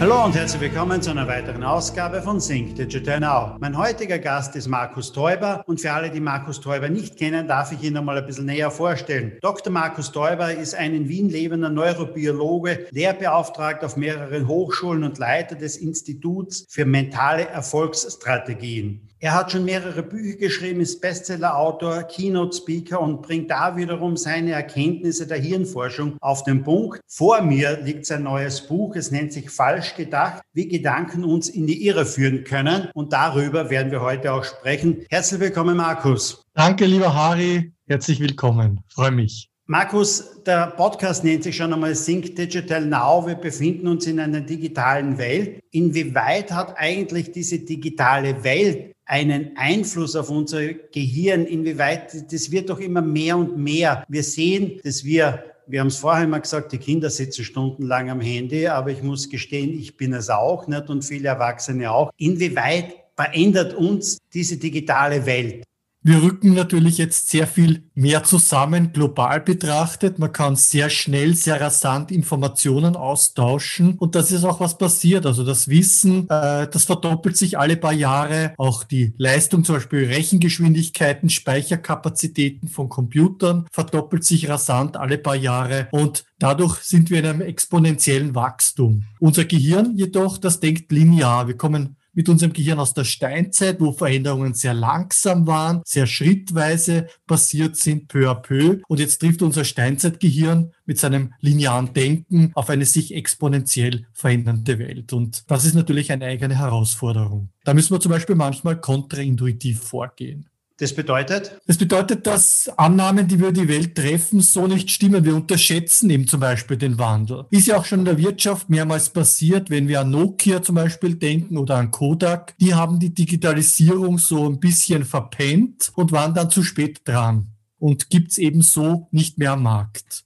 Hallo und herzlich willkommen zu einer weiteren Ausgabe von Sync Digital Now. Mein heutiger Gast ist Markus Täuber und für alle, die Markus Täuber nicht kennen, darf ich ihn noch mal ein bisschen näher vorstellen. Dr. Markus Täuber ist ein in Wien lebender Neurobiologe, Lehrbeauftragter auf mehreren Hochschulen und Leiter des Instituts für mentale Erfolgsstrategien. Er hat schon mehrere Bücher geschrieben, ist Bestsellerautor, Keynote-Speaker und bringt da wiederum seine Erkenntnisse der Hirnforschung auf den Punkt. Vor mir liegt sein neues Buch, es nennt sich Falsch gedacht, wie Gedanken uns in die Irre führen können. Und darüber werden wir heute auch sprechen. Herzlich willkommen, Markus. Danke, lieber Harry. Herzlich willkommen. Freue mich. Markus, der Podcast nennt sich schon einmal Think Digital Now. Wir befinden uns in einer digitalen Welt. Inwieweit hat eigentlich diese digitale Welt einen Einfluss auf unser Gehirn, inwieweit, das wird doch immer mehr und mehr. Wir sehen, dass wir wir haben es vorher immer gesagt, die Kinder sitzen stundenlang am Handy, aber ich muss gestehen, ich bin es auch nicht und viele Erwachsene auch. Inwieweit verändert uns diese digitale Welt? Wir rücken natürlich jetzt sehr viel mehr zusammen, global betrachtet. Man kann sehr schnell, sehr rasant Informationen austauschen. Und das ist auch was passiert. Also das Wissen, äh, das verdoppelt sich alle paar Jahre. Auch die Leistung, zum Beispiel Rechengeschwindigkeiten, Speicherkapazitäten von Computern verdoppelt sich rasant alle paar Jahre. Und Dadurch sind wir in einem exponentiellen Wachstum. Unser Gehirn jedoch, das denkt linear. Wir kommen mit unserem Gehirn aus der Steinzeit, wo Veränderungen sehr langsam waren, sehr schrittweise passiert sind, peu à peu. Und jetzt trifft unser Steinzeitgehirn mit seinem linearen Denken auf eine sich exponentiell verändernde Welt. Und das ist natürlich eine eigene Herausforderung. Da müssen wir zum Beispiel manchmal kontraintuitiv vorgehen. Das bedeutet? Das bedeutet, dass Annahmen, die wir die Welt treffen, so nicht stimmen. Wir unterschätzen eben zum Beispiel den Wandel. Ist ja auch schon in der Wirtschaft mehrmals passiert, wenn wir an Nokia zum Beispiel denken oder an Kodak. Die haben die Digitalisierung so ein bisschen verpennt und waren dann zu spät dran und gibt's eben so nicht mehr am Markt.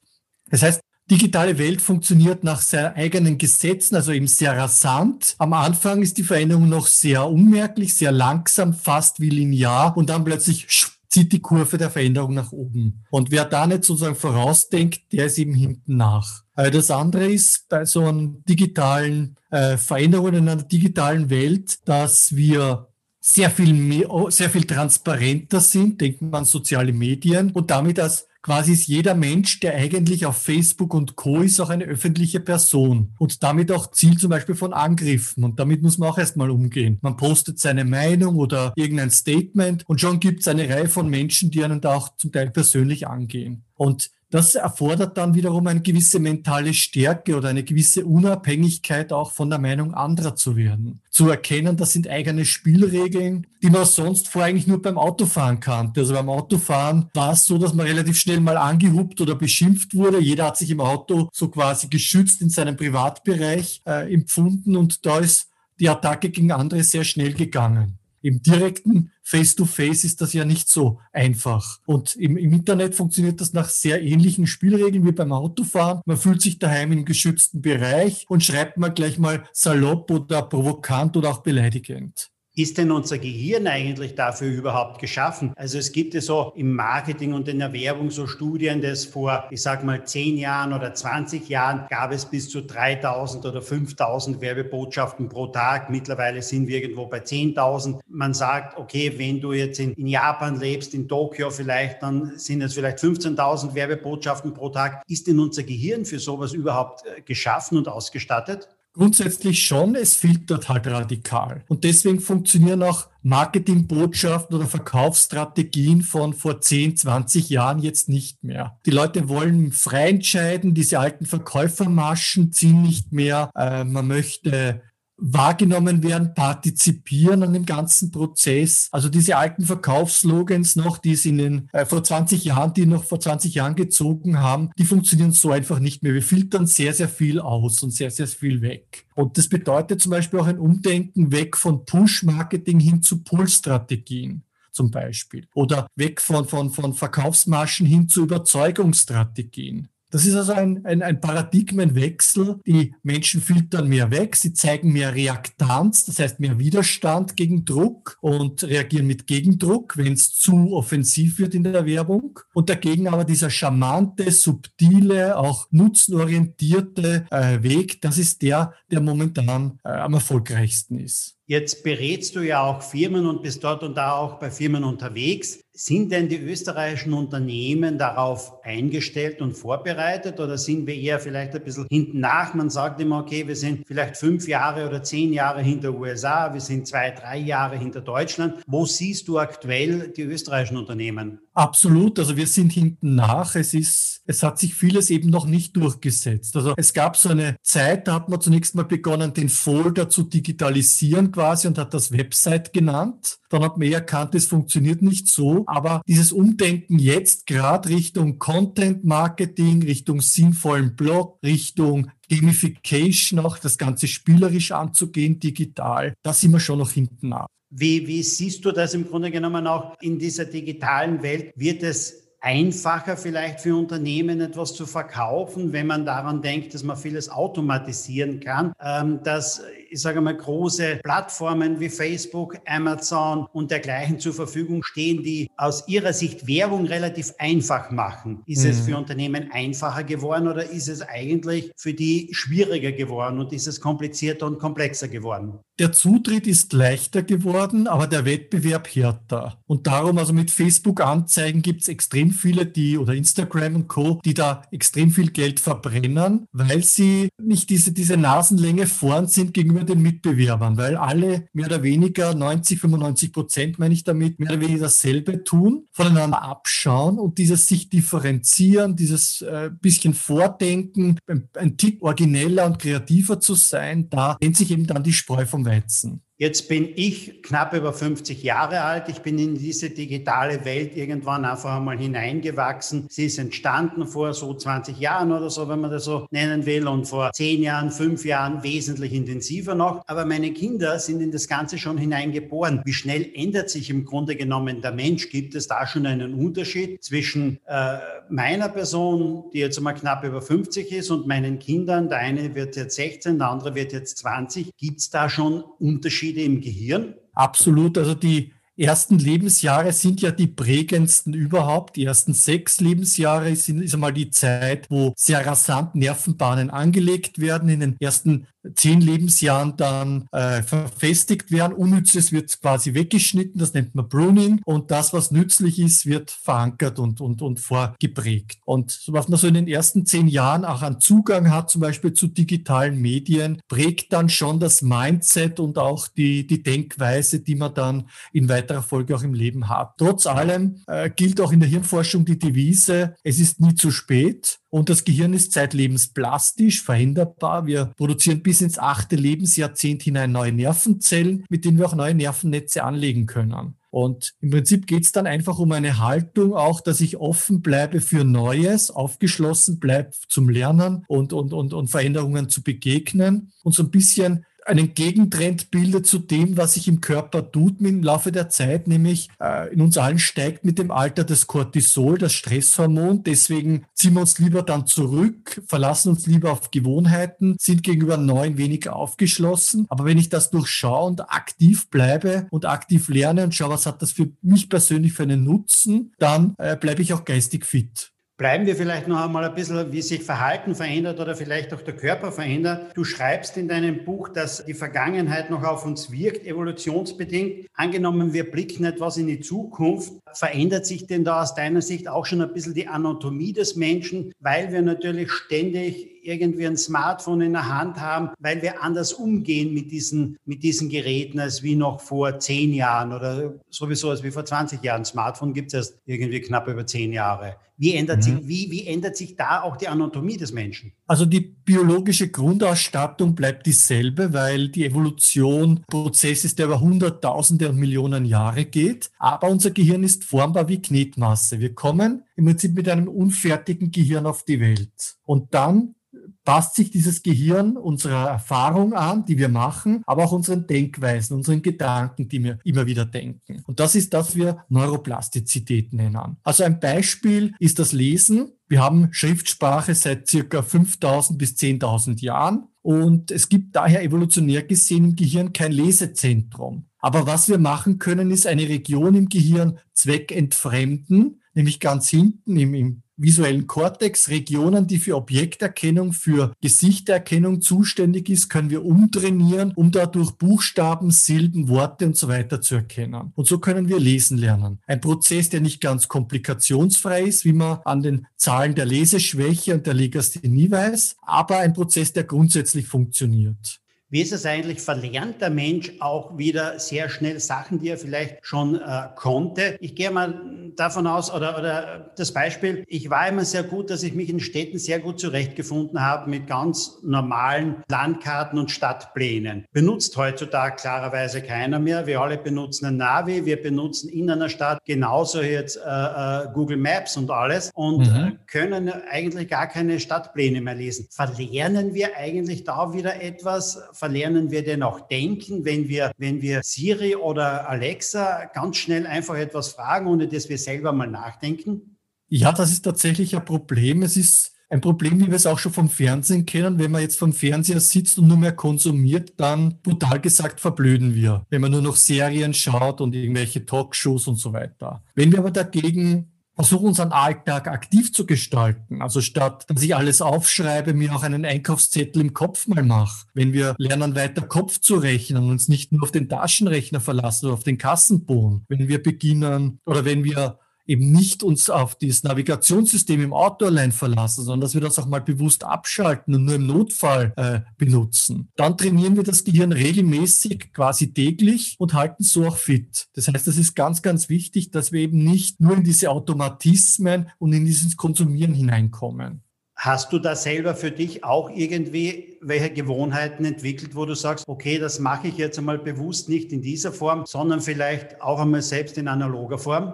Das heißt, digitale Welt funktioniert nach seinen eigenen Gesetzen, also eben sehr rasant. Am Anfang ist die Veränderung noch sehr unmerklich, sehr langsam, fast wie linear und dann plötzlich zieht die Kurve der Veränderung nach oben. Und wer da nicht sozusagen vorausdenkt, der ist eben hinten nach. Äh, das andere ist bei so einem digitalen äh, Veränderungen in einer digitalen Welt, dass wir sehr viel mehr, sehr viel transparenter sind, denken wir an soziale Medien und damit als quasi ist jeder Mensch, der eigentlich auf Facebook und Co. ist, auch eine öffentliche Person und damit auch Ziel zum Beispiel von Angriffen. Und damit muss man auch erstmal umgehen. Man postet seine Meinung oder irgendein Statement und schon gibt es eine Reihe von Menschen, die einen da auch zum Teil persönlich angehen. Und das erfordert dann wiederum eine gewisse mentale Stärke oder eine gewisse Unabhängigkeit auch von der Meinung anderer zu werden. Zu erkennen, das sind eigene Spielregeln, die man sonst vor eigentlich nur beim Autofahren kannte. Also beim Autofahren war es so, dass man relativ schnell mal angehupt oder beschimpft wurde. Jeder hat sich im Auto so quasi geschützt in seinem Privatbereich äh, empfunden und da ist die Attacke gegen andere sehr schnell gegangen. Im direkten Face-to-Face -face ist das ja nicht so einfach. Und im, im, Internet funktioniert das nach sehr ähnlichen Spielregeln wie beim Autofahren. Man fühlt sich daheim im geschützten Bereich und schreibt mal gleich mal salopp oder provokant oder auch beleidigend. Ist denn unser Gehirn eigentlich dafür überhaupt geschaffen? Also es gibt ja so im Marketing und in der Werbung so Studien, dass vor, ich sag mal, 10 Jahren oder 20 Jahren gab es bis zu 3000 oder 5000 Werbebotschaften pro Tag. Mittlerweile sind wir irgendwo bei 10.000. Man sagt, okay, wenn du jetzt in, in Japan lebst, in Tokio vielleicht, dann sind es vielleicht 15.000 Werbebotschaften pro Tag. Ist denn unser Gehirn für sowas überhaupt äh, geschaffen und ausgestattet? Grundsätzlich schon, es filtert halt radikal. Und deswegen funktionieren auch Marketingbotschaften oder Verkaufsstrategien von vor 10, 20 Jahren jetzt nicht mehr. Die Leute wollen frei entscheiden, diese alten Verkäufermaschen ziehen nicht mehr. Äh, man möchte wahrgenommen werden, partizipieren an dem ganzen Prozess. Also diese alten Verkaufsslogans noch, die es in den äh, vor 20 Jahren, die noch vor 20 Jahren gezogen haben, die funktionieren so einfach nicht mehr. Wir filtern sehr, sehr viel aus und sehr, sehr viel weg. Und das bedeutet zum Beispiel auch ein Umdenken weg von Push-Marketing hin zu Pull-Strategien zum Beispiel. Oder weg von, von, von Verkaufsmaschen hin zu Überzeugungsstrategien. Das ist also ein, ein, ein Paradigmenwechsel. Die Menschen filtern mehr weg, sie zeigen mehr Reaktanz, das heißt mehr Widerstand gegen Druck und reagieren mit Gegendruck, wenn es zu offensiv wird in der Werbung. Und dagegen aber dieser charmante, subtile, auch nutzenorientierte äh, Weg, das ist der, der momentan äh, am erfolgreichsten ist. Jetzt berätst du ja auch Firmen und bist dort und da auch bei Firmen unterwegs. Sind denn die österreichischen Unternehmen darauf eingestellt und vorbereitet oder sind wir eher vielleicht ein bisschen hinten nach? Man sagt immer, okay, wir sind vielleicht fünf Jahre oder zehn Jahre hinter USA, wir sind zwei, drei Jahre hinter Deutschland. Wo siehst du aktuell die österreichischen Unternehmen? Absolut, also wir sind hinten nach. Es ist, es hat sich vieles eben noch nicht durchgesetzt. Also es gab so eine Zeit, da hat man zunächst mal begonnen, den Folder zu digitalisieren quasi und hat das Website genannt. Dann hat man erkannt, es funktioniert nicht so. Aber dieses Umdenken jetzt gerade Richtung Content Marketing, Richtung sinnvollen Blog, Richtung Gamification, auch das Ganze spielerisch anzugehen, digital, da sind wir schon noch hinten nach. Wie, wie siehst du das im Grunde genommen auch in dieser digitalen Welt? Wird es einfacher vielleicht für Unternehmen etwas zu verkaufen, wenn man daran denkt, dass man vieles automatisieren kann, ähm, dass ich sage mal, große Plattformen wie Facebook, Amazon und dergleichen zur Verfügung stehen, die aus ihrer Sicht Werbung relativ einfach machen. Ist mhm. es für Unternehmen einfacher geworden oder ist es eigentlich für die schwieriger geworden und ist es komplizierter und komplexer geworden? Der Zutritt ist leichter geworden, aber der Wettbewerb härter. Und darum, also mit Facebook-Anzeigen gibt es extrem viele, die oder Instagram und Co., die da extrem viel Geld verbrennen, weil sie nicht diese, diese Nasenlänge vorn sind gegenüber gegenüber den Mitbewerbern, weil alle mehr oder weniger 90, 95 Prozent, meine ich damit, mehr oder weniger dasselbe tun, voneinander abschauen und dieses sich differenzieren, dieses äh, bisschen Vordenken, ein, ein Tick origineller und kreativer zu sein, da nennt sich eben dann die Spreu vom Weizen. Jetzt bin ich knapp über 50 Jahre alt. Ich bin in diese digitale Welt irgendwann einfach einmal hineingewachsen. Sie ist entstanden vor so 20 Jahren oder so, wenn man das so nennen will, und vor 10 Jahren, 5 Jahren wesentlich intensiver noch. Aber meine Kinder sind in das Ganze schon hineingeboren. Wie schnell ändert sich im Grunde genommen der Mensch? Gibt es da schon einen Unterschied zwischen äh, meiner Person, die jetzt einmal knapp über 50 ist, und meinen Kindern? Der eine wird jetzt 16, der andere wird jetzt 20. Gibt es da schon Unterschiede? Unterschiede im Gehirn? Absolut. Also die ersten Lebensjahre sind ja die prägendsten überhaupt. Die ersten sechs Lebensjahre sind, ist einmal die Zeit, wo sehr rasant Nervenbahnen angelegt werden. In den ersten zehn Lebensjahren dann äh, verfestigt werden. Unnützes wird quasi weggeschnitten, das nennt man Pruning. Und das, was nützlich ist, wird verankert und, und, und vorgeprägt. Und was man so in den ersten zehn Jahren auch an Zugang hat, zum Beispiel zu digitalen Medien, prägt dann schon das Mindset und auch die, die Denkweise, die man dann in weiterer Folge auch im Leben hat. Trotz allem äh, gilt auch in der Hirnforschung die Devise, es ist nie zu spät. Und das Gehirn ist zeitlebens plastisch, veränderbar. Wir produzieren bis ins achte Lebensjahrzehnt hinein neue Nervenzellen, mit denen wir auch neue Nervennetze anlegen können. Und im Prinzip geht es dann einfach um eine Haltung, auch dass ich offen bleibe für Neues, aufgeschlossen bleibe zum Lernen und, und, und, und Veränderungen zu begegnen und so ein bisschen einen Gegentrend bildet zu dem, was sich im Körper tut im Laufe der Zeit, nämlich äh, in uns allen steigt mit dem Alter das Cortisol, das Stresshormon. Deswegen ziehen wir uns lieber dann zurück, verlassen uns lieber auf Gewohnheiten, sind gegenüber Neuen weniger aufgeschlossen. Aber wenn ich das durchschaue und aktiv bleibe und aktiv lerne und schaue, was hat das für mich persönlich für einen Nutzen, dann äh, bleibe ich auch geistig fit. Bleiben wir vielleicht noch einmal ein bisschen, wie sich Verhalten verändert oder vielleicht auch der Körper verändert. Du schreibst in deinem Buch, dass die Vergangenheit noch auf uns wirkt, evolutionsbedingt. Angenommen, wir blicken etwas in die Zukunft. Verändert sich denn da aus deiner Sicht auch schon ein bisschen die Anatomie des Menschen, weil wir natürlich ständig irgendwie ein Smartphone in der Hand haben, weil wir anders umgehen mit diesen, mit diesen Geräten als wie noch vor zehn Jahren oder sowieso als wie vor 20 Jahren. Smartphone gibt es erst irgendwie knapp über zehn Jahre. Wie ändert, mhm. sich, wie, wie ändert sich da auch die Anatomie des Menschen? Also die biologische Grundausstattung bleibt dieselbe, weil die Evolution Prozess ist, der über Hunderttausende und Millionen Jahre geht. Aber unser Gehirn ist formbar wie Knetmasse. Wir kommen im Prinzip mit einem unfertigen Gehirn auf die Welt. Und dann passt sich dieses Gehirn unserer Erfahrung an, die wir machen, aber auch unseren Denkweisen, unseren Gedanken, die wir immer wieder denken. Und das ist das, was wir Neuroplastizität nennen. Also ein Beispiel ist das Lesen. Wir haben Schriftsprache seit circa 5000 bis 10.000 Jahren und es gibt daher evolutionär gesehen im Gehirn kein Lesezentrum. Aber was wir machen können, ist eine Region im Gehirn zweckentfremden, nämlich ganz hinten im, im visuellen Kortex, Regionen, die für Objekterkennung, für Gesichtererkennung zuständig ist, können wir umtrainieren, um dadurch Buchstaben, Silben, Worte und so weiter zu erkennen. Und so können wir lesen lernen. Ein Prozess, der nicht ganz komplikationsfrei ist, wie man an den Zahlen der Leseschwäche und der Legasthenie weiß, aber ein Prozess, der grundsätzlich funktioniert. Wie ist es eigentlich? Verlernt der Mensch auch wieder sehr schnell Sachen, die er vielleicht schon äh, konnte? Ich gehe mal davon aus, oder, oder das Beispiel, ich war immer sehr gut, dass ich mich in Städten sehr gut zurechtgefunden habe mit ganz normalen Landkarten und Stadtplänen. Benutzt heutzutage klarerweise keiner mehr. Wir alle benutzen ein Navi, wir benutzen in einer Stadt genauso jetzt äh, äh, Google Maps und alles und mhm. äh, können eigentlich gar keine Stadtpläne mehr lesen. Verlernen wir eigentlich da wieder etwas? verlernen wir denn auch denken, wenn wir, wenn wir Siri oder Alexa ganz schnell einfach etwas fragen, ohne dass wir selber mal nachdenken? Ja, das ist tatsächlich ein Problem. Es ist ein Problem, wie wir es auch schon vom Fernsehen kennen. Wenn man jetzt vom Fernseher sitzt und nur mehr konsumiert, dann brutal gesagt verblöden wir, wenn man nur noch Serien schaut und irgendwelche Talkshows und so weiter. Wenn wir aber dagegen versuche unseren Alltag aktiv zu gestalten. Also statt, dass ich alles aufschreibe, mir auch einen Einkaufszettel im Kopf mal mache. Wenn wir lernen, weiter Kopf zu rechnen und uns nicht nur auf den Taschenrechner verlassen oder auf den Kassenbon. Wenn wir beginnen oder wenn wir eben nicht uns auf das Navigationssystem im Auto allein verlassen, sondern dass wir das auch mal bewusst abschalten und nur im Notfall äh, benutzen. Dann trainieren wir das Gehirn regelmäßig, quasi täglich und halten so auch fit. Das heißt, es ist ganz, ganz wichtig, dass wir eben nicht nur in diese Automatismen und in dieses Konsumieren hineinkommen. Hast du da selber für dich auch irgendwie welche Gewohnheiten entwickelt, wo du sagst, okay, das mache ich jetzt einmal bewusst nicht in dieser Form, sondern vielleicht auch einmal selbst in analoger Form?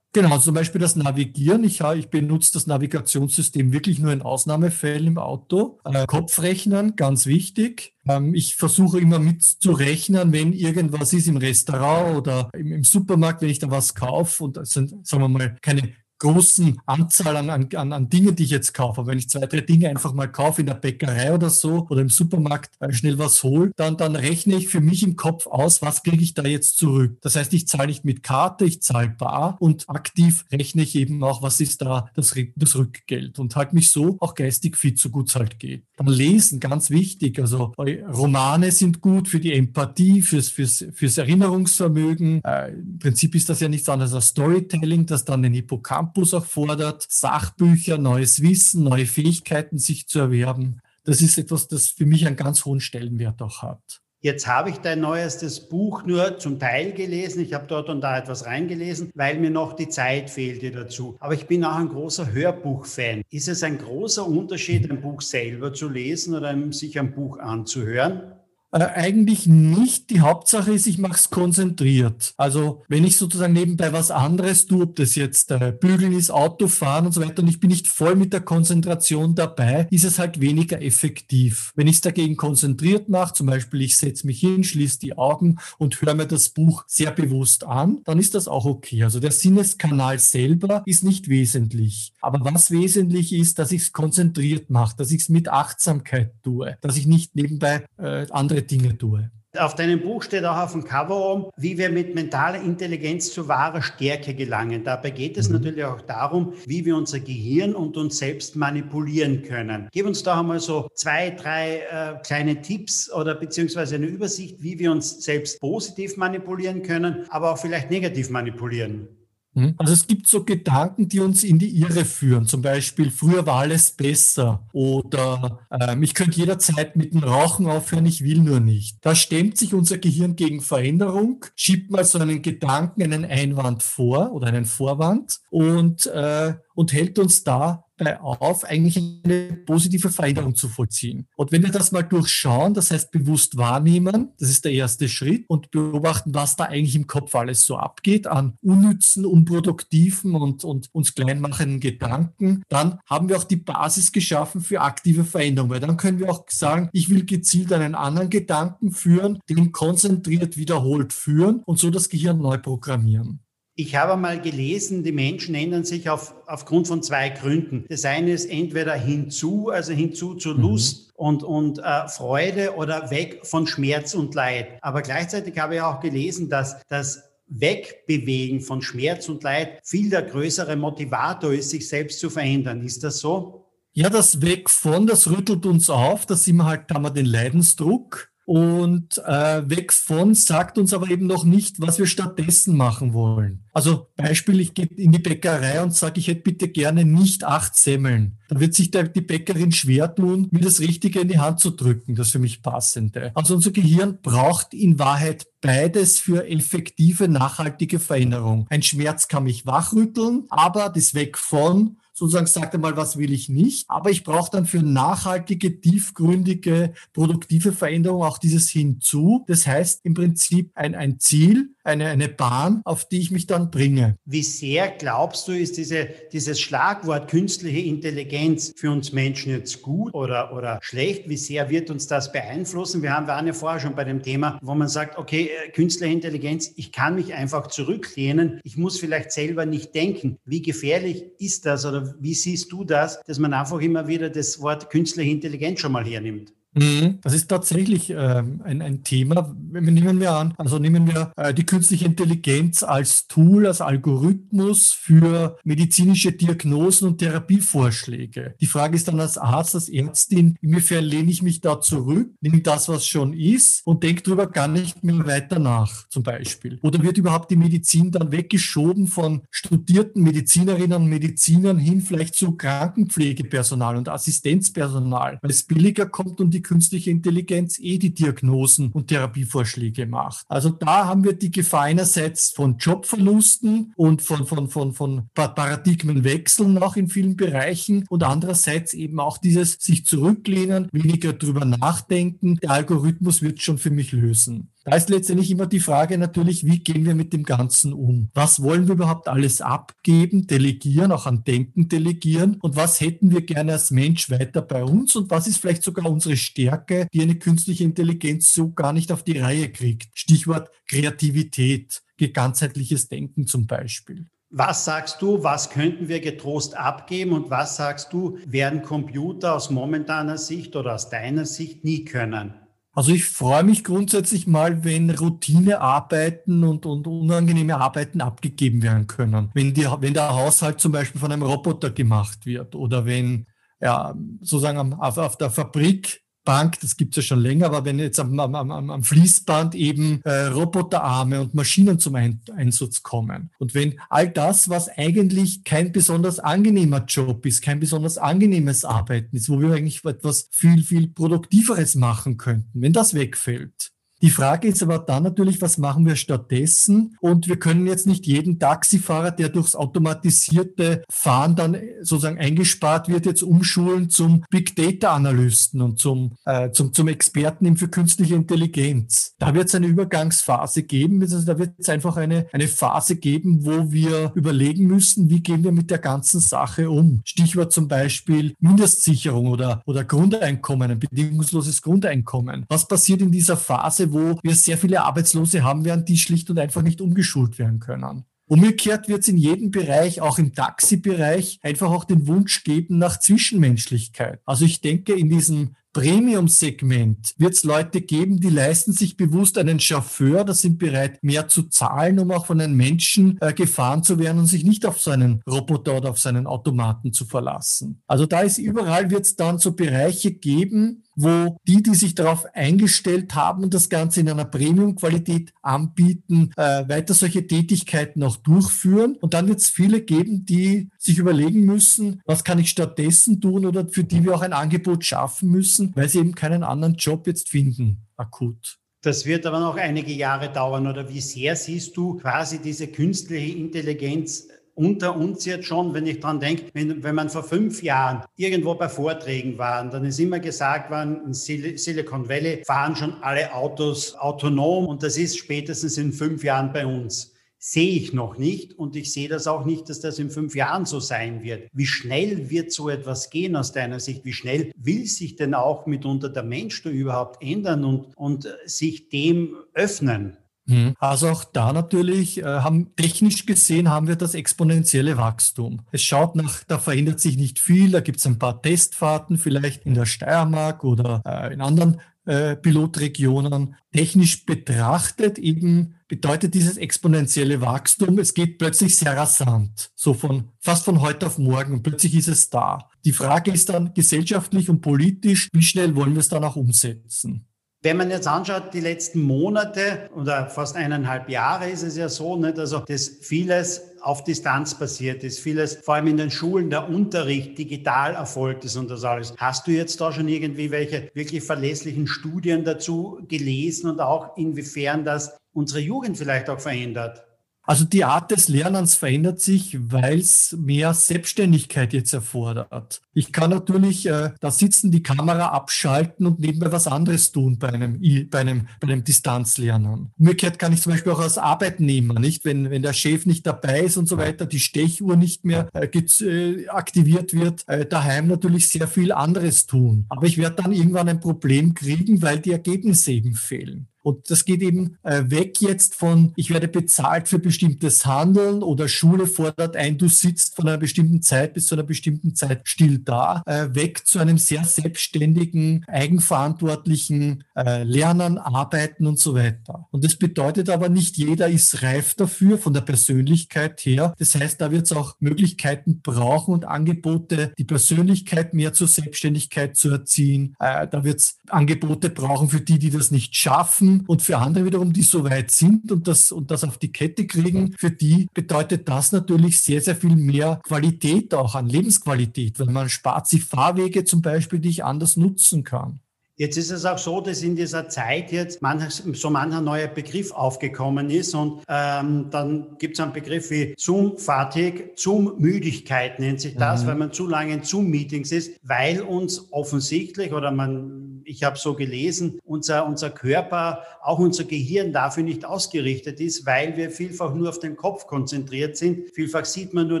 Genau, zum Beispiel das Navigieren. Ich, ich benutze das Navigationssystem wirklich nur in Ausnahmefällen im Auto. Äh, Kopfrechnen, ganz wichtig. Ähm, ich versuche immer mitzurechnen, wenn irgendwas ist im Restaurant oder im, im Supermarkt, wenn ich da was kaufe und das sind, sagen wir mal, keine großen Anzahl an, an, an Dingen, die ich jetzt kaufe. wenn ich zwei, drei Dinge einfach mal kaufe in der Bäckerei oder so oder im Supermarkt äh, schnell was hole, dann, dann rechne ich für mich im Kopf aus, was kriege ich da jetzt zurück. Das heißt, ich zahle nicht mit Karte, ich zahle bar und aktiv rechne ich eben auch, was ist da das, das Rückgeld und halte mich so auch geistig fit, so gut es halt geht. Dann lesen, ganz wichtig. Also Romane sind gut für die Empathie, fürs, fürs, fürs Erinnerungsvermögen. Äh, Im Prinzip ist das ja nichts anderes als Storytelling, das dann den Hippocampus Campus auch fordert, Sachbücher, neues Wissen, neue Fähigkeiten sich zu erwerben. Das ist etwas, das für mich einen ganz hohen Stellenwert auch hat. Jetzt habe ich dein neuestes Buch nur zum Teil gelesen. Ich habe dort und da etwas reingelesen, weil mir noch die Zeit fehlte dazu. Aber ich bin auch ein großer Hörbuch-Fan. Ist es ein großer Unterschied, ein Buch selber zu lesen oder sich ein Buch anzuhören? Äh, eigentlich nicht. Die Hauptsache ist, ich mache es konzentriert. Also wenn ich sozusagen nebenbei was anderes tue, ob das jetzt äh, Bügeln ist, Autofahren und so weiter, und ich bin nicht voll mit der Konzentration dabei, ist es halt weniger effektiv. Wenn ich es dagegen konzentriert mache, zum Beispiel ich setze mich hin, schließe die Augen und höre mir das Buch sehr bewusst an, dann ist das auch okay. Also der Sinneskanal selber ist nicht wesentlich. Aber was wesentlich ist, dass ich es konzentriert mache, dass ich es mit Achtsamkeit tue, dass ich nicht nebenbei äh, andere Dinge tue. Auf deinem Buch steht auch auf dem Cover um, wie wir mit mentaler Intelligenz zu wahrer Stärke gelangen. Dabei geht es mhm. natürlich auch darum, wie wir unser Gehirn und uns selbst manipulieren können. Gib uns doch einmal so zwei, drei äh, kleine Tipps oder beziehungsweise eine Übersicht, wie wir uns selbst positiv manipulieren können, aber auch vielleicht negativ manipulieren. Hm? Also es gibt so Gedanken, die uns in die Irre führen. Zum Beispiel, früher war alles besser oder ähm, ich könnte jederzeit mit dem Rauchen aufhören, ich will nur nicht. Da stemmt sich unser Gehirn gegen Veränderung, schiebt mal so einen Gedanken, einen Einwand vor oder einen Vorwand und, äh, und hält uns dabei auf, eigentlich eine positive Veränderung zu vollziehen. Und wenn wir das mal durchschauen, das heißt bewusst wahrnehmen, das ist der erste Schritt, und beobachten, was da eigentlich im Kopf alles so abgeht an unnützen, unproduktiven und, und uns kleinmachenden Gedanken, dann haben wir auch die Basis geschaffen für aktive Veränderung. Weil dann können wir auch sagen, ich will gezielt einen anderen Gedanken führen, den konzentriert wiederholt führen und so das Gehirn neu programmieren. Ich habe mal gelesen, die Menschen ändern sich auf, aufgrund von zwei Gründen. Das eine ist entweder hinzu, also hinzu zu mhm. Lust und, und äh, Freude oder weg von Schmerz und Leid. Aber gleichzeitig habe ich auch gelesen, dass das Wegbewegen von Schmerz und Leid viel der größere Motivator ist, sich selbst zu verändern. Ist das so? Ja, das Weg von, das rüttelt uns auf, da sind wir halt, haben wir den Leidensdruck und äh, weg von sagt uns aber eben noch nicht, was wir stattdessen machen wollen. Also Beispiel, ich gehe in die Bäckerei und sage, ich hätte bitte gerne nicht acht Semmeln. Da wird sich die Bäckerin schwer tun, mir das Richtige in die Hand zu drücken, das für mich passende. Also unser Gehirn braucht in Wahrheit beides für effektive, nachhaltige Veränderung. Ein Schmerz kann mich wachrütteln, aber das Weg von sozusagen sagt einmal, was will ich nicht. Aber ich brauche dann für nachhaltige, tiefgründige, produktive Veränderung auch dieses hinzu. Das heißt im Prinzip ein, ein Ziel, eine, eine Bahn, auf die ich mich dann bringe. Wie sehr glaubst du, ist diese, dieses Schlagwort künstliche Intelligenz für uns Menschen jetzt gut oder, oder schlecht? Wie sehr wird uns das beeinflussen? Wir haben, waren ja vorher schon bei dem Thema, wo man sagt, okay, äh, künstliche Intelligenz, ich kann mich einfach zurücklehnen, ich muss vielleicht selber nicht denken. Wie gefährlich ist das oder wie siehst du das, dass man einfach immer wieder das Wort künstliche Intelligenz schon mal hernimmt? Mhm. Das ist tatsächlich ähm, ein, ein Thema. Nehmen wir an, also nehmen wir äh, die künstliche Intelligenz als Tool, als Algorithmus für medizinische Diagnosen und Therapievorschläge. Die Frage ist dann als Arzt, als Ärztin, inwiefern lehne ich mich da zurück, nehme das, was schon ist und denke darüber gar nicht mehr weiter nach, zum Beispiel. Oder wird überhaupt die Medizin dann weggeschoben von studierten Medizinerinnen und Medizinern hin vielleicht zu Krankenpflegepersonal und Assistenzpersonal, weil es billiger kommt und die die künstliche Intelligenz eh die Diagnosen und Therapievorschläge macht. Also da haben wir die Gefahr einerseits von Jobverlusten und von, von, von, von Paradigmenwechseln auch in vielen Bereichen und andererseits eben auch dieses sich zurücklehnen, weniger drüber nachdenken. Der Algorithmus wird schon für mich lösen. Da ist letztendlich immer die Frage natürlich, wie gehen wir mit dem Ganzen um? Was wollen wir überhaupt alles abgeben, delegieren, auch an Denken delegieren? Und was hätten wir gerne als Mensch weiter bei uns? Und was ist vielleicht sogar unsere Stärke, die eine künstliche Intelligenz so gar nicht auf die Reihe kriegt? Stichwort Kreativität, ganzheitliches Denken zum Beispiel. Was sagst du, was könnten wir getrost abgeben und was sagst du, werden Computer aus momentaner Sicht oder aus deiner Sicht nie können? Also ich freue mich grundsätzlich mal, wenn Routinearbeiten und, und unangenehme Arbeiten abgegeben werden können. Wenn, die, wenn der Haushalt zum Beispiel von einem Roboter gemacht wird oder wenn ja, sozusagen auf, auf der Fabrik Bank, das gibt es ja schon länger, aber wenn jetzt am, am, am, am Fließband eben äh, Roboterarme und Maschinen zum Ein Einsatz kommen. Und wenn all das, was eigentlich kein besonders angenehmer Job ist, kein besonders angenehmes Arbeiten ist, wo wir eigentlich etwas viel, viel Produktiveres machen könnten, wenn das wegfällt, die Frage ist aber dann natürlich, was machen wir stattdessen? Und wir können jetzt nicht jeden Taxifahrer, der durchs automatisierte Fahren dann sozusagen eingespart wird, jetzt umschulen zum Big Data Analysten und zum, äh, zum, zum Experten für künstliche Intelligenz. Da wird es eine Übergangsphase geben. Also da wird es einfach eine, eine Phase geben, wo wir überlegen müssen, wie gehen wir mit der ganzen Sache um. Stichwort zum Beispiel Mindestsicherung oder, oder Grundeinkommen, ein bedingungsloses Grundeinkommen. Was passiert in dieser Phase, wo wir sehr viele Arbeitslose haben werden, die schlicht und einfach nicht umgeschult werden können. Umgekehrt wird es in jedem Bereich, auch im Taxi-Bereich, einfach auch den Wunsch geben nach Zwischenmenschlichkeit. Also ich denke, in diesem Premium-Segment wird es Leute geben, die leisten sich bewusst einen Chauffeur, das sind bereit, mehr zu zahlen, um auch von einem Menschen äh, gefahren zu werden und sich nicht auf so einen Roboter oder auf seinen Automaten zu verlassen. Also da ist überall wird es dann so Bereiche geben, wo die, die sich darauf eingestellt haben und das Ganze in einer Premium-Qualität anbieten, äh, weiter solche Tätigkeiten auch durchführen. Und dann wird es viele geben, die sich überlegen müssen, was kann ich stattdessen tun oder für die wir auch ein Angebot schaffen müssen, weil sie eben keinen anderen Job jetzt finden, akut. Das wird aber noch einige Jahre dauern oder wie sehr siehst du quasi diese künstliche Intelligenz unter uns jetzt schon, wenn ich dran denke, wenn, wenn man vor fünf Jahren irgendwo bei Vorträgen war, dann ist immer gesagt worden, in Silicon Valley fahren schon alle Autos autonom und das ist spätestens in fünf Jahren bei uns sehe ich noch nicht und ich sehe das auch nicht, dass das in fünf Jahren so sein wird. Wie schnell wird so etwas gehen aus deiner Sicht? Wie schnell will sich denn auch mitunter der Mensch da überhaupt ändern und, und sich dem öffnen? Mhm. Also auch da natürlich äh, haben technisch gesehen haben wir das exponentielle Wachstum. Es schaut nach, da verändert sich nicht viel. Da gibt es ein paar Testfahrten vielleicht in der Steiermark oder äh, in anderen äh, Pilotregionen. Technisch betrachtet eben bedeutet dieses exponentielle Wachstum, es geht plötzlich sehr rasant, so von fast von heute auf morgen und plötzlich ist es da. Die Frage ist dann gesellschaftlich und politisch, wie schnell wollen wir es dann auch umsetzen? Wenn man jetzt anschaut, die letzten Monate oder fast eineinhalb Jahre ist es ja so, nicht? also dass vieles auf Distanz basiert ist, vieles vor allem in den Schulen der Unterricht digital erfolgt ist und das alles. Hast du jetzt da schon irgendwie welche wirklich verlässlichen Studien dazu gelesen und auch inwiefern das unsere Jugend vielleicht auch verändert? Also die Art des Lernens verändert sich, weil es mehr Selbstständigkeit jetzt erfordert. Ich kann natürlich äh, da sitzen, die Kamera abschalten und nebenbei was anderes tun bei einem, bei einem, bei einem Distanzlernen. Umgekehrt kann ich zum Beispiel auch als Arbeitnehmer, nicht? Wenn, wenn der Chef nicht dabei ist und so weiter, die Stechuhr nicht mehr äh, äh, aktiviert wird, äh, daheim natürlich sehr viel anderes tun. Aber ich werde dann irgendwann ein Problem kriegen, weil die Ergebnisse eben fehlen. Und das geht eben äh, weg jetzt von, ich werde bezahlt für bestimmtes Handeln oder Schule fordert ein, du sitzt von einer bestimmten Zeit bis zu einer bestimmten Zeit still da, äh, weg zu einem sehr selbstständigen, eigenverantwortlichen äh, Lernen, Arbeiten und so weiter. Und das bedeutet aber nicht jeder ist reif dafür von der Persönlichkeit her. Das heißt, da wird es auch Möglichkeiten brauchen und Angebote, die Persönlichkeit mehr zur Selbstständigkeit zu erziehen. Äh, da wird es Angebote brauchen für die, die das nicht schaffen und für andere wiederum, die so weit sind und das, und das auf die Kette kriegen, für die bedeutet das natürlich sehr, sehr viel mehr Qualität auch an Lebensqualität, weil man spart sich Fahrwege zum Beispiel, die ich anders nutzen kann. Jetzt ist es auch so, dass in dieser Zeit jetzt manch, so mancher neuer Begriff aufgekommen ist und ähm, dann gibt es einen Begriff wie Zoom-Fatigue, Zoom-Müdigkeit nennt sich das, mhm. weil man zu lange in Zoom-Meetings ist, weil uns offensichtlich oder man, ich habe so gelesen, unser, unser Körper, auch unser Gehirn dafür nicht ausgerichtet ist, weil wir vielfach nur auf den Kopf konzentriert sind. Vielfach sieht man nur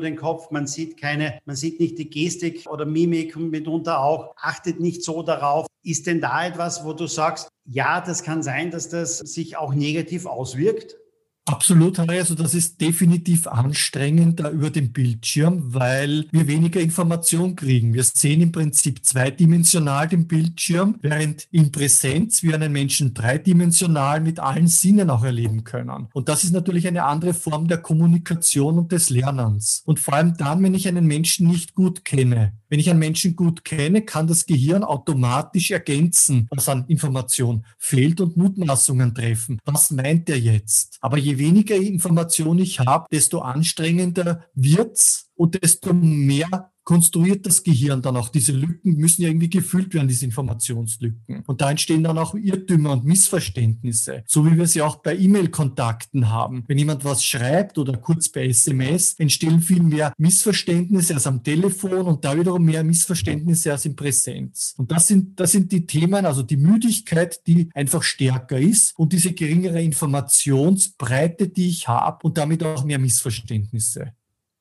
den Kopf, man sieht keine, man sieht nicht die Gestik oder Mimik mitunter auch, achtet nicht so darauf, ist denn da etwas, wo du sagst, ja, das kann sein, dass das sich auch negativ auswirkt? Absolut, also das ist definitiv anstrengender über den Bildschirm, weil wir weniger Information kriegen. Wir sehen im Prinzip zweidimensional den Bildschirm, während in Präsenz wir einen Menschen dreidimensional mit allen Sinnen auch erleben können. Und das ist natürlich eine andere Form der Kommunikation und des Lernens. Und vor allem dann, wenn ich einen Menschen nicht gut kenne. Wenn ich einen Menschen gut kenne, kann das Gehirn automatisch ergänzen, was an Information fehlt und Mutmaßungen treffen. Was meint er jetzt? Aber je weniger Information ich habe, desto anstrengender wird's und desto mehr konstruiert das Gehirn dann auch. Diese Lücken müssen ja irgendwie gefüllt werden, diese Informationslücken. Und da entstehen dann auch Irrtümer und Missverständnisse, so wie wir sie auch bei E-Mail-Kontakten haben. Wenn jemand was schreibt oder kurz bei SMS, entstehen viel mehr Missverständnisse als am Telefon und da wiederum mehr Missverständnisse als in Präsenz. Und das sind, das sind die Themen, also die Müdigkeit, die einfach stärker ist und diese geringere Informationsbreite, die ich habe und damit auch mehr Missverständnisse.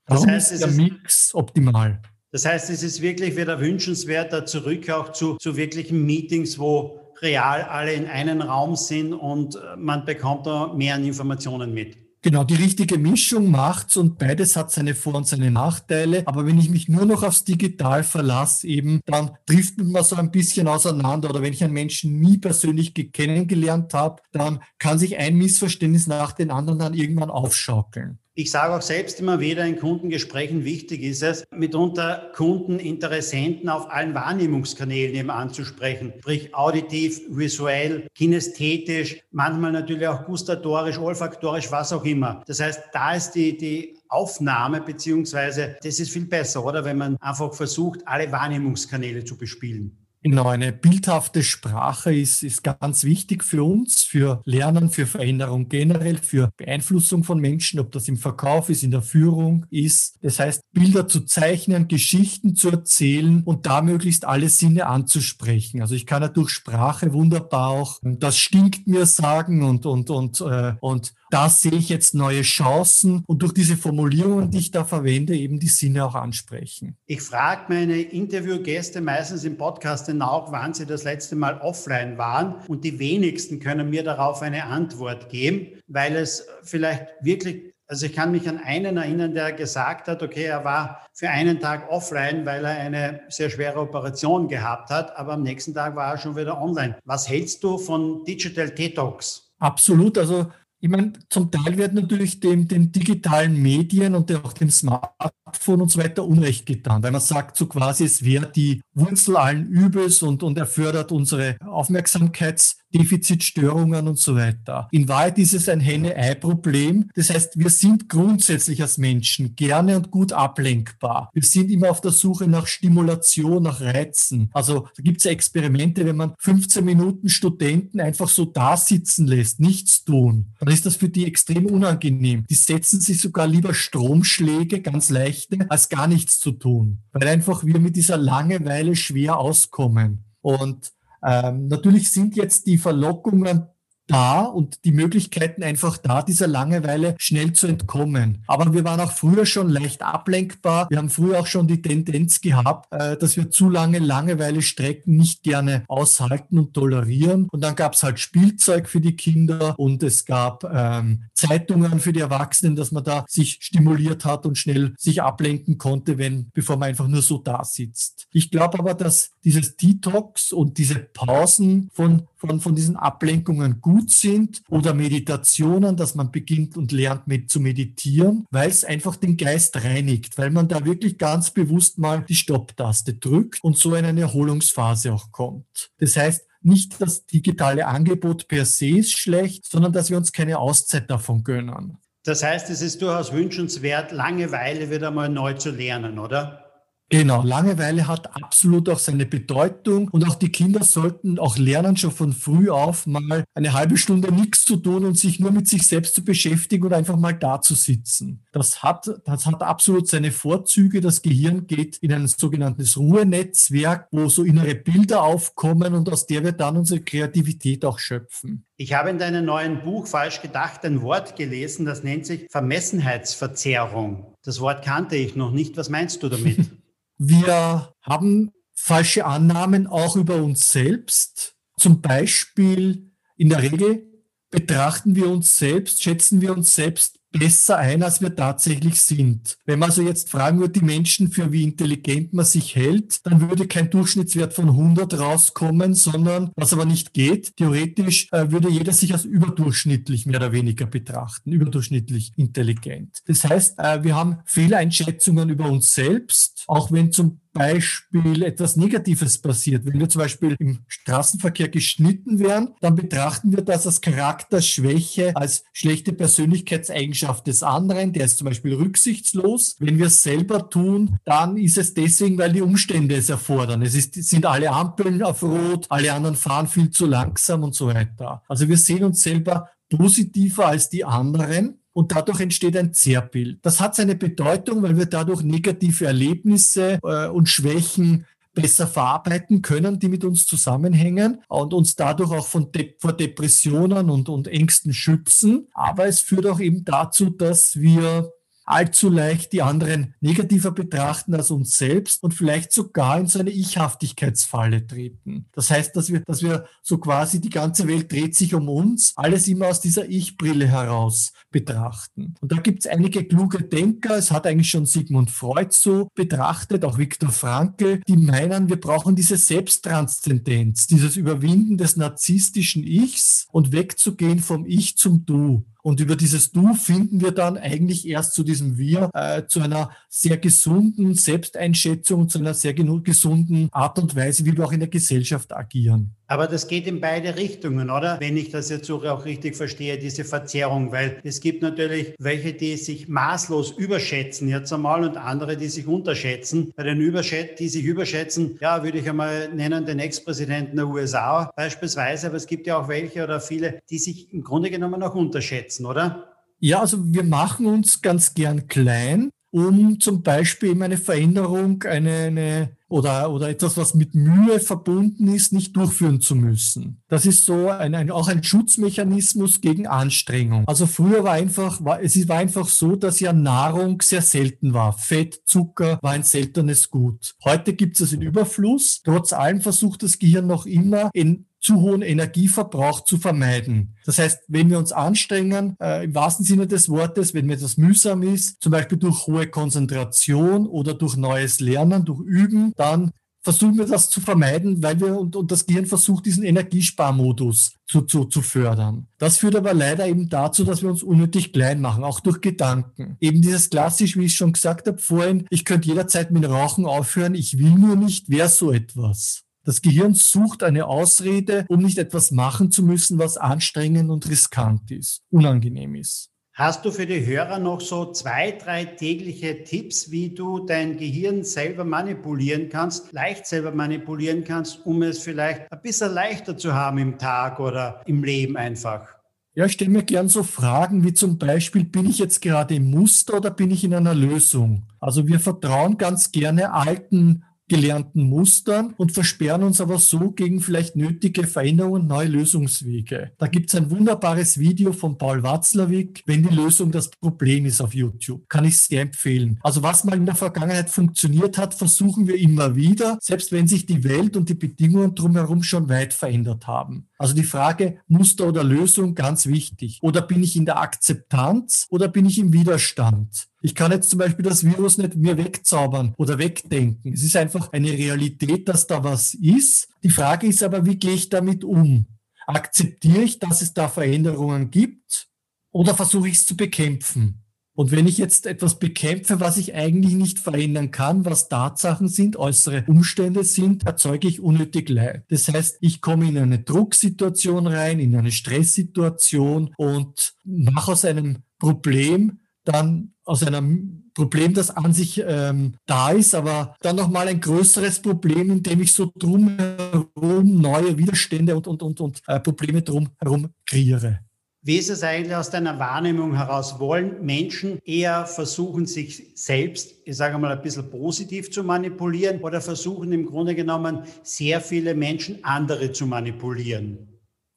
Warum das heißt, ist der Mix optimal? Das heißt, es ist wirklich wieder wünschenswert, da zurück auch zu, zu wirklichen Meetings, wo real alle in einem Raum sind und man bekommt da mehr Informationen mit. Genau, die richtige Mischung macht's und beides hat seine Vor- und seine Nachteile. Aber wenn ich mich nur noch aufs Digital verlasse, eben, dann trifft man so ein bisschen auseinander. Oder wenn ich einen Menschen nie persönlich kennengelernt habe, dann kann sich ein Missverständnis nach den anderen dann irgendwann aufschaukeln. Ich sage auch selbst immer wieder in Kundengesprächen, wichtig ist es, mitunter Kunden, Interessenten auf allen Wahrnehmungskanälen eben anzusprechen, sprich auditiv, visuell, kinästhetisch, manchmal natürlich auch gustatorisch, olfaktorisch, was auch immer. Das heißt, da ist die, die Aufnahme beziehungsweise das ist viel besser, oder? Wenn man einfach versucht, alle Wahrnehmungskanäle zu bespielen. Genau, eine bildhafte Sprache ist, ist ganz wichtig für uns, für Lernen, für Veränderung generell, für Beeinflussung von Menschen, ob das im Verkauf ist, in der Führung ist. Das heißt, Bilder zu zeichnen, Geschichten zu erzählen und da möglichst alle Sinne anzusprechen. Also ich kann ja durch Sprache wunderbar auch das stinkt mir sagen und, und, und, äh, und da sehe ich jetzt neue Chancen und durch diese Formulierungen, die ich da verwende, eben die Sinne auch ansprechen. Ich frage meine Interviewgäste meistens im Podcast auch, wann sie das letzte Mal offline waren und die wenigsten können mir darauf eine Antwort geben, weil es vielleicht wirklich also ich kann mich an einen erinnern, der gesagt hat, okay, er war für einen Tag offline, weil er eine sehr schwere Operation gehabt hat, aber am nächsten Tag war er schon wieder online. Was hältst du von Digital Detox? Absolut. Also ich meine, zum Teil wird natürlich dem, den digitalen Medien und auch dem Smartphone und so weiter Unrecht getan, weil man sagt so quasi, es wäre die Wurzel allen Übels und, und er fördert unsere Aufmerksamkeits- Defizitstörungen und so weiter. In Wahrheit ist es ein Henne-Ei-Problem. Das heißt, wir sind grundsätzlich als Menschen gerne und gut ablenkbar. Wir sind immer auf der Suche nach Stimulation, nach Reizen. Also da gibt es ja Experimente, wenn man 15 Minuten Studenten einfach so da sitzen lässt, nichts tun, dann ist das für die extrem unangenehm. Die setzen sich sogar lieber Stromschläge, ganz leichte, als gar nichts zu tun, weil einfach wir mit dieser Langeweile schwer auskommen. Und ähm, natürlich sind jetzt die Verlockungen da und die Möglichkeiten einfach da, dieser Langeweile schnell zu entkommen. Aber wir waren auch früher schon leicht ablenkbar. Wir haben früher auch schon die Tendenz gehabt, äh, dass wir zu lange Langeweile-Strecken nicht gerne aushalten und tolerieren. Und dann gab es halt Spielzeug für die Kinder und es gab ähm, Zeitungen für die Erwachsenen, dass man da sich stimuliert hat und schnell sich ablenken konnte, wenn, bevor man einfach nur so da sitzt. Ich glaube aber, dass dieses Detox und diese Pausen von von, von diesen Ablenkungen gut sind oder Meditationen, dass man beginnt und lernt mit zu meditieren, weil es einfach den Geist reinigt, weil man da wirklich ganz bewusst mal die Stopptaste drückt und so in eine Erholungsphase auch kommt. Das heißt, nicht das digitale Angebot per se ist schlecht, sondern dass wir uns keine Auszeit davon gönnen. Das heißt, es ist durchaus wünschenswert, Langeweile wieder mal neu zu lernen, oder? Genau, Langeweile hat absolut auch seine Bedeutung und auch die Kinder sollten auch lernen, schon von früh auf mal eine halbe Stunde nichts zu tun und sich nur mit sich selbst zu beschäftigen und einfach mal da zu sitzen. Das hat, das hat absolut seine Vorzüge. Das Gehirn geht in ein sogenanntes Ruhenetzwerk, wo so innere Bilder aufkommen und aus der wir dann unsere Kreativität auch schöpfen. Ich habe in deinem neuen Buch falsch gedacht ein Wort gelesen, das nennt sich Vermessenheitsverzerrung. Das Wort kannte ich noch nicht. Was meinst du damit? Wir haben falsche Annahmen auch über uns selbst. Zum Beispiel in der Regel betrachten wir uns selbst, schätzen wir uns selbst besser ein, als wir tatsächlich sind. Wenn man also jetzt fragen würde, die Menschen, für wie intelligent man sich hält, dann würde kein Durchschnittswert von 100 rauskommen, sondern, was aber nicht geht, theoretisch äh, würde jeder sich als überdurchschnittlich mehr oder weniger betrachten, überdurchschnittlich intelligent. Das heißt, äh, wir haben Fehleinschätzungen über uns selbst, auch wenn zum Beispiel etwas Negatives passiert. Wenn wir zum Beispiel im Straßenverkehr geschnitten werden, dann betrachten wir das als Charakterschwäche, als schlechte Persönlichkeitseigenschaft des anderen. Der ist zum Beispiel rücksichtslos. Wenn wir es selber tun, dann ist es deswegen, weil die Umstände es erfordern. Es ist, sind alle Ampeln auf Rot, alle anderen fahren viel zu langsam und so weiter. Also wir sehen uns selber positiver als die anderen und dadurch entsteht ein Zerrbild. Das hat seine Bedeutung, weil wir dadurch negative Erlebnisse äh, und Schwächen besser verarbeiten können, die mit uns zusammenhängen und uns dadurch auch von De vor Depressionen und, und Ängsten schützen. Aber es führt auch eben dazu, dass wir allzu leicht die anderen negativer betrachten als uns selbst und vielleicht sogar in so eine Ichhaftigkeitsfalle treten. Das heißt, dass wir, dass wir so quasi die ganze Welt dreht sich um uns, alles immer aus dieser Ich-Brille heraus betrachten. Und da gibt es einige kluge Denker, es hat eigentlich schon Sigmund Freud so betrachtet, auch Viktor Frankl, die meinen, wir brauchen diese Selbsttranszendenz, dieses Überwinden des narzisstischen Ichs und wegzugehen vom Ich zum Du. Und über dieses Du finden wir dann eigentlich erst zu diesem Wir, äh, zu einer sehr gesunden Selbsteinschätzung, zu einer sehr gesunden Art und Weise, wie wir auch in der Gesellschaft agieren. Aber das geht in beide Richtungen, oder? Wenn ich das jetzt auch richtig verstehe, diese Verzerrung, weil es gibt natürlich welche, die sich maßlos überschätzen jetzt einmal und andere, die sich unterschätzen. Bei den, Überschät die sich überschätzen, ja, würde ich einmal nennen, den Ex-Präsidenten der USA beispielsweise, aber es gibt ja auch welche oder viele, die sich im Grunde genommen auch unterschätzen, oder? Ja, also wir machen uns ganz gern klein, um zum Beispiel eben eine Veränderung, eine, eine oder, oder etwas, was mit Mühe verbunden ist, nicht durchführen zu müssen. Das ist so ein, ein, auch ein Schutzmechanismus gegen Anstrengung. Also früher war einfach, war, es war einfach so, dass ja Nahrung sehr selten war. Fett, Zucker war ein seltenes Gut. Heute gibt es es in Überfluss. Trotz allem versucht das Gehirn noch immer in zu hohen Energieverbrauch zu vermeiden. Das heißt, wenn wir uns anstrengen, äh, im wahrsten Sinne des Wortes, wenn mir das mühsam ist, zum Beispiel durch hohe Konzentration oder durch neues Lernen, durch Üben, dann versuchen wir das zu vermeiden, weil wir und, und das Gehirn versucht, diesen Energiesparmodus zu, zu, zu fördern. Das führt aber leider eben dazu, dass wir uns unnötig klein machen, auch durch Gedanken. Eben dieses klassisch, wie ich schon gesagt habe vorhin, ich könnte jederzeit mit Rauchen aufhören, ich will nur nicht, wäre so etwas. Das Gehirn sucht eine Ausrede, um nicht etwas machen zu müssen, was anstrengend und riskant ist, unangenehm ist. Hast du für die Hörer noch so zwei, drei tägliche Tipps, wie du dein Gehirn selber manipulieren kannst, leicht selber manipulieren kannst, um es vielleicht ein bisschen leichter zu haben im Tag oder im Leben einfach? Ja, ich stelle mir gern so Fragen wie zum Beispiel, bin ich jetzt gerade im Muster oder bin ich in einer Lösung? Also wir vertrauen ganz gerne alten gelernten Mustern und versperren uns aber so gegen vielleicht nötige Veränderungen, neue Lösungswege. Da gibt es ein wunderbares Video von Paul Watzlawick, wenn die Lösung das Problem ist auf YouTube. Kann ich sehr empfehlen. Also was mal in der Vergangenheit funktioniert hat, versuchen wir immer wieder, selbst wenn sich die Welt und die Bedingungen drumherum schon weit verändert haben. Also die Frage Muster oder Lösung ganz wichtig. Oder bin ich in der Akzeptanz oder bin ich im Widerstand? Ich kann jetzt zum Beispiel das Virus nicht mir wegzaubern oder wegdenken. Es ist einfach eine Realität, dass da was ist. Die Frage ist aber, wie gehe ich damit um? Akzeptiere ich, dass es da Veränderungen gibt oder versuche ich es zu bekämpfen? Und wenn ich jetzt etwas bekämpfe, was ich eigentlich nicht verändern kann, was Tatsachen sind, äußere Umstände sind, erzeuge ich unnötig Leid. Das heißt, ich komme in eine Drucksituation rein, in eine Stresssituation und mache aus einem Problem dann aus einem Problem, das an sich ähm, da ist, aber dann nochmal ein größeres Problem, indem ich so drumherum neue Widerstände und, und, und, und äh, Probleme drumherum kreiere. Wie ist es eigentlich aus deiner Wahrnehmung heraus? Wollen Menschen eher versuchen, sich selbst, ich sage mal, ein bisschen positiv zu manipulieren oder versuchen im Grunde genommen sehr viele Menschen andere zu manipulieren?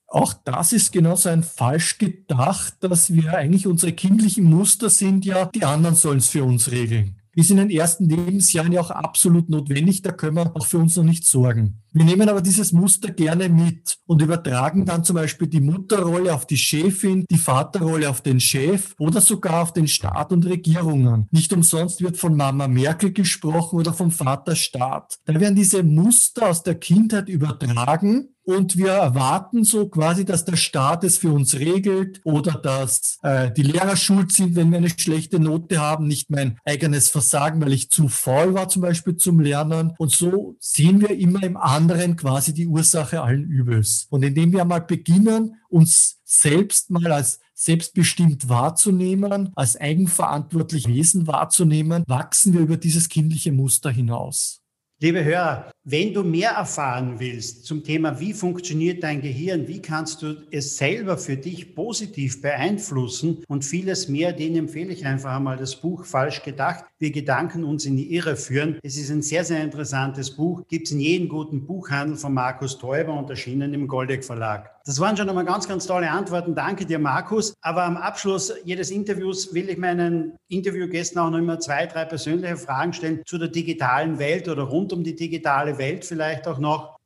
Auch das ist genauso ein falsch gedacht, dass wir eigentlich unsere kindlichen Muster sind ja, die anderen sollen es für uns regeln ist in den ersten Lebensjahren ja auch absolut notwendig. Da können wir auch für uns noch nicht sorgen. Wir nehmen aber dieses Muster gerne mit und übertragen dann zum Beispiel die Mutterrolle auf die Chefin, die Vaterrolle auf den Chef oder sogar auf den Staat und Regierungen. Nicht umsonst wird von Mama Merkel gesprochen oder vom Vater Staat. Da werden diese Muster aus der Kindheit übertragen und wir erwarten so quasi, dass der Staat es für uns regelt oder dass äh, die Lehrer schuld sind, wenn wir eine schlechte Note haben, nicht mein eigenes Versagen, weil ich zu faul war zum Beispiel zum Lernen. Und so sehen wir immer im anderen quasi die Ursache allen Übels. Und indem wir mal beginnen, uns selbst mal als selbstbestimmt wahrzunehmen, als eigenverantwortlich Wesen wahrzunehmen, wachsen wir über dieses kindliche Muster hinaus. Liebe Hörer, wenn du mehr erfahren willst zum Thema, wie funktioniert dein Gehirn, wie kannst du es selber für dich positiv beeinflussen und vieles mehr, den empfehle ich einfach einmal das Buch Falsch gedacht, wie Gedanken uns in die Irre führen. Es ist ein sehr, sehr interessantes Buch, gibt es in jedem guten Buchhandel von Markus Teuber und erschienen im Goldeck Verlag. Das waren schon einmal ganz, ganz tolle Antworten. Danke dir, Markus. Aber am Abschluss jedes Interviews will ich meinen Interviewgästen auch noch immer zwei, drei persönliche Fragen stellen zu der digitalen Welt oder rund um die digitale Welt vielleicht auch noch.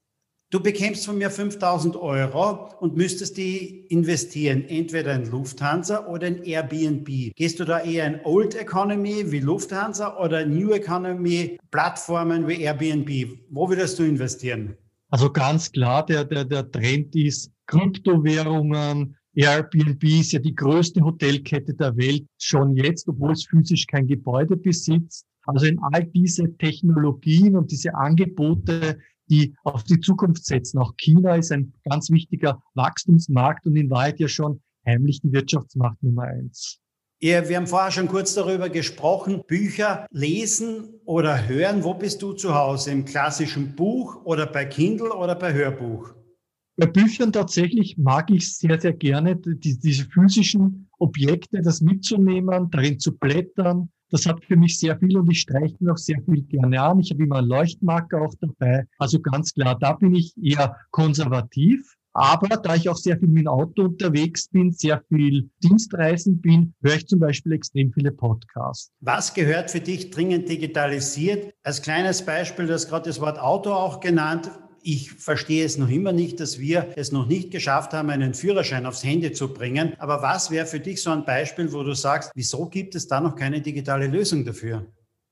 Du bekämst von mir 5000 Euro und müsstest die investieren, entweder in Lufthansa oder in Airbnb. Gehst du da eher in Old Economy wie Lufthansa oder New Economy Plattformen wie Airbnb? Wo würdest du investieren? Also ganz klar, der, der, der Trend ist Kryptowährungen. Airbnb ist ja die größte Hotelkette der Welt schon jetzt, obwohl es physisch kein Gebäude besitzt. Also in all diese Technologien und diese Angebote die auf die Zukunft setzen. Auch China ist ein ganz wichtiger Wachstumsmarkt und in Wahrheit ja schon heimlich die Wirtschaftsmacht Nummer eins. Ja, wir haben vorher schon kurz darüber gesprochen, Bücher lesen oder hören. Wo bist du zu Hause? Im klassischen Buch oder bei Kindle oder bei Hörbuch? Bei Büchern tatsächlich mag ich sehr, sehr gerne die, diese physischen Objekte, das mitzunehmen, darin zu blättern. Das hat für mich sehr viel und ich streiche mir auch sehr viel gerne an. Ich habe immer einen Leuchtmarker auch dabei. Also ganz klar, da bin ich eher konservativ. Aber da ich auch sehr viel mit dem Auto unterwegs bin, sehr viel Dienstreisen bin, höre ich zum Beispiel extrem viele Podcasts. Was gehört für dich dringend digitalisiert? Als kleines Beispiel, du hast gerade das Wort Auto auch genannt. Ich verstehe es noch immer nicht, dass wir es noch nicht geschafft haben, einen Führerschein aufs Handy zu bringen. Aber was wäre für dich so ein Beispiel, wo du sagst, wieso gibt es da noch keine digitale Lösung dafür?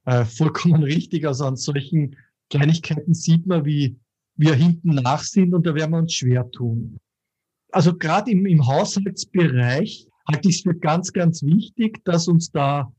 Äh, vollkommen richtig. Also an solchen Kleinigkeiten sieht man, wie wir hinten nach sind und da werden wir uns schwer tun. Also gerade im, im Haushaltsbereich halte ich es für ganz, ganz wichtig, dass uns da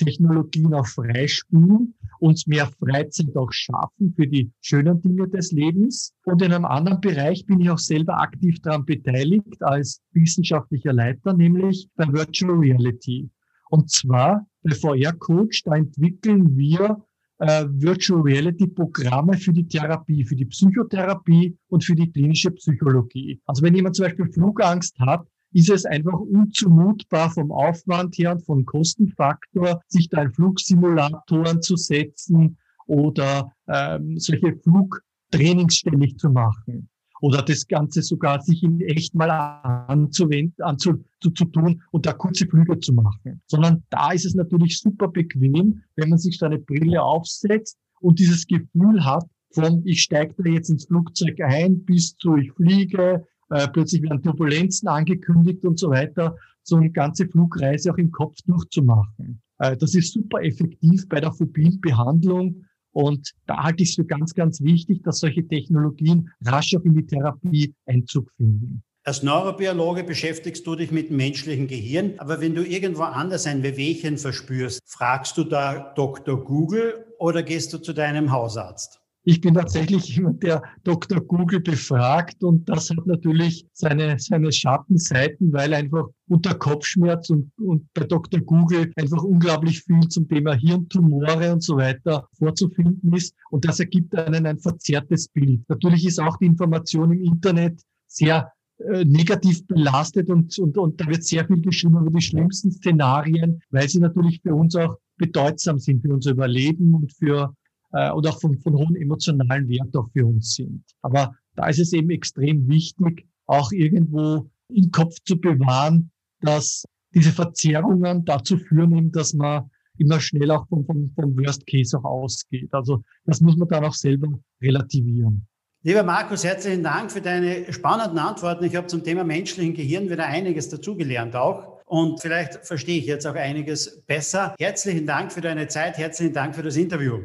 Robotertechnologien auch freispielen, uns mehr Freizeit auch schaffen für die schönen Dinge des Lebens. Und in einem anderen Bereich bin ich auch selber aktiv daran beteiligt als wissenschaftlicher Leiter, nämlich bei Virtual Reality. Und zwar bei VR Coach, da entwickeln wir äh, Virtual Reality Programme für die Therapie, für die Psychotherapie und für die klinische Psychologie. Also wenn jemand zum Beispiel Flugangst hat, ist es einfach unzumutbar vom Aufwand her und vom Kostenfaktor, sich da in Flugsimulatoren zu setzen oder ähm, solche Flugtrainings ständig zu machen oder das Ganze sogar sich in echt mal anzuwenden, anzu, zu, zu tun und da kurze Flüge zu machen. Sondern da ist es natürlich super bequem, wenn man sich so eine Brille aufsetzt und dieses Gefühl hat, von ich steige da jetzt ins Flugzeug ein bis zu ich fliege, äh, plötzlich werden Turbulenzen angekündigt und so weiter, so eine ganze Flugreise auch im Kopf durchzumachen. Äh, das ist super effektiv bei der Phobienbehandlung und da halte ich es für ganz, ganz wichtig, dass solche Technologien rasch auch in die Therapie Einzug finden. Als Neurobiologe beschäftigst du dich mit dem menschlichen Gehirn, aber wenn du irgendwo anders ein Wehwehchen verspürst, fragst du da Dr. Google oder gehst du zu deinem Hausarzt? Ich bin tatsächlich jemand, der Dr. Google befragt und das hat natürlich seine, seine Schattenseiten, weil einfach unter Kopfschmerz und, und bei Dr. Google einfach unglaublich viel zum Thema Hirntumore und so weiter vorzufinden ist und das ergibt einen ein verzerrtes Bild. Natürlich ist auch die Information im Internet sehr äh, negativ belastet und, und, und da wird sehr viel geschrieben über die schlimmsten Szenarien, weil sie natürlich für uns auch bedeutsam sind, für unser Überleben und für äh, und auch von, von hohen emotionalen Wert auch für uns sind. Aber da ist es eben extrem wichtig, auch irgendwo im Kopf zu bewahren, dass diese Verzerrungen dazu führen, dass man immer schnell auch vom, vom, vom Worst Case auch ausgeht. Also das muss man dann auch selber relativieren. Lieber Markus, herzlichen Dank für deine spannenden Antworten. Ich habe zum Thema menschlichen Gehirn wieder einiges dazugelernt auch. Und vielleicht verstehe ich jetzt auch einiges besser. Herzlichen Dank für deine Zeit. Herzlichen Dank für das Interview.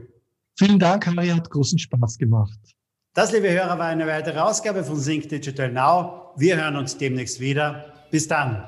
Vielen Dank, Harry, hat großen Spaß gemacht. Das, liebe Hörer, war eine weitere Ausgabe von Sync Digital Now. Wir hören uns demnächst wieder. Bis dann.